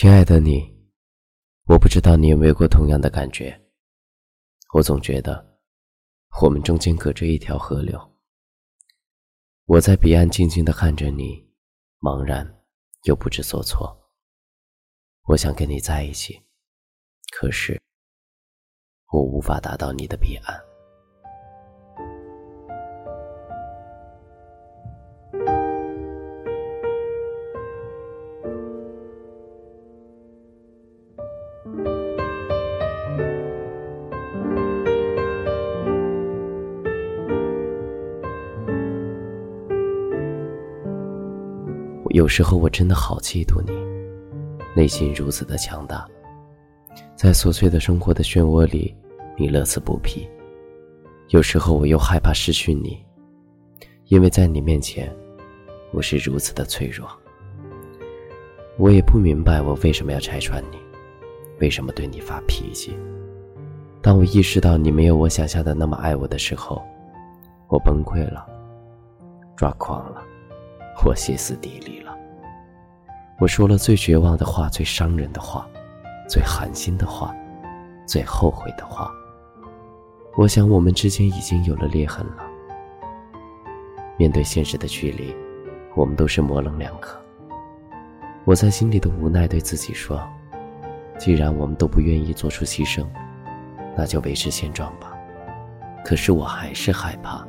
亲爱的你，我不知道你有没有过同样的感觉。我总觉得，我们中间隔着一条河流。我在彼岸静静的看着你，茫然又不知所措。我想跟你在一起，可是我无法达到你的彼岸。有时候我真的好嫉妒你，内心如此的强大，在琐碎的生活的漩涡里，你乐此不疲。有时候我又害怕失去你，因为在你面前，我是如此的脆弱。我也不明白我为什么要拆穿你，为什么对你发脾气。当我意识到你没有我想象的那么爱我的时候，我崩溃了，抓狂了。我歇斯底里了，我说了最绝望的话，最伤人的话，最寒心的话，最后悔的话。我想我们之间已经有了裂痕了。面对现实的距离，我们都是模棱两可。我在心里的无奈对自己说：既然我们都不愿意做出牺牲，那就维持现状吧。可是我还是害怕，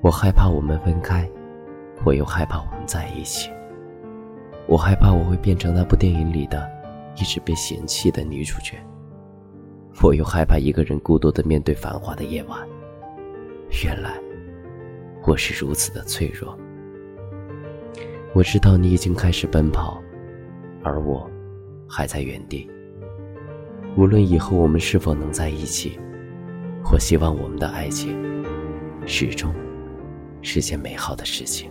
我害怕我们分开。我又害怕我们在一起，我害怕我会变成那部电影里的，一直被嫌弃的女主角。我又害怕一个人孤独的面对繁华的夜晚。原来，我是如此的脆弱。我知道你已经开始奔跑，而我，还在原地。无论以后我们是否能在一起，我希望我们的爱情，始终，是件美好的事情。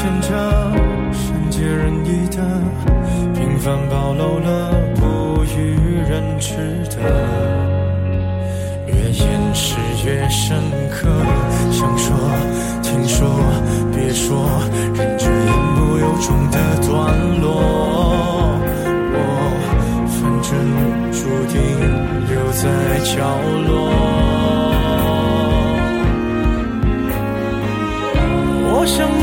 显着善解人意的，平凡暴露了不与人知的，越掩饰越深刻。想说，听说，别说，忍着言不由衷的段落。我反正注定留在角落。我想摸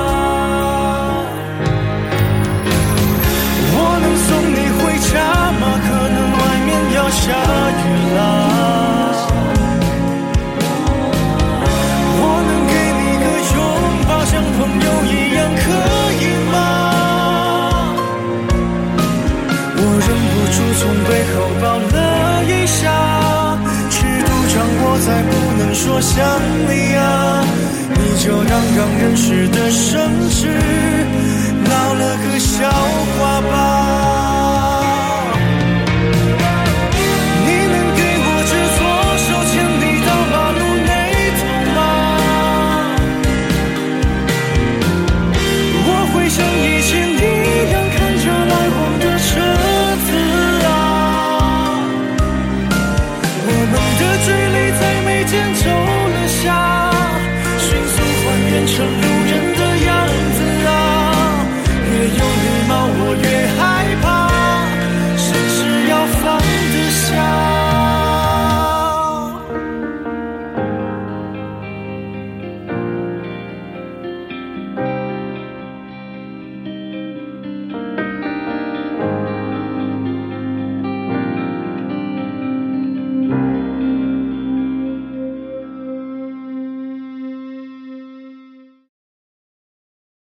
就当刚认识的绅士闹了个笑话吧。